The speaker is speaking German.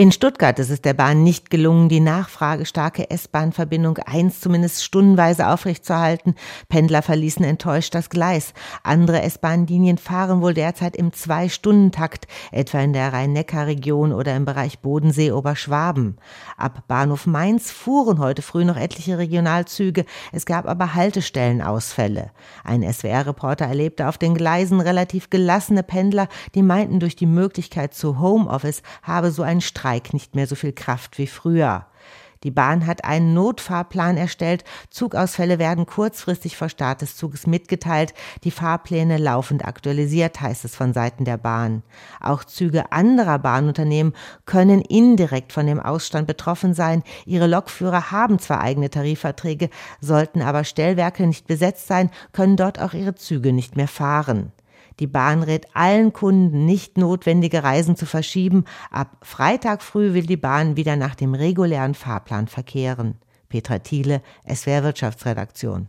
In Stuttgart ist es der Bahn nicht gelungen, die nachfragestarke S-Bahn-Verbindung 1 zumindest stundenweise aufrechtzuerhalten. Pendler verließen enttäuscht das Gleis. Andere S-Bahn-Linien fahren wohl derzeit im Zwei-Stunden-Takt, etwa in der Rhein-Neckar-Region oder im Bereich Bodensee-Oberschwaben. Ab Bahnhof Mainz fuhren heute früh noch etliche Regionalzüge. Es gab aber Haltestellenausfälle. Ein SWR-Reporter erlebte auf den Gleisen relativ gelassene Pendler, die meinten, durch die Möglichkeit zu Homeoffice habe so ein Streik Streik nicht mehr so viel Kraft wie früher. Die Bahn hat einen Notfahrplan erstellt. Zugausfälle werden kurzfristig vor Start des Zuges mitgeteilt. Die Fahrpläne laufend aktualisiert, heißt es von Seiten der Bahn. Auch Züge anderer Bahnunternehmen können indirekt von dem Ausstand betroffen sein. Ihre Lokführer haben zwar eigene Tarifverträge, sollten aber Stellwerke nicht besetzt sein, können dort auch ihre Züge nicht mehr fahren. Die Bahn rät allen Kunden, nicht notwendige Reisen zu verschieben. Ab Freitag früh will die Bahn wieder nach dem regulären Fahrplan verkehren. Petra Thiele, SWR Wirtschaftsredaktion.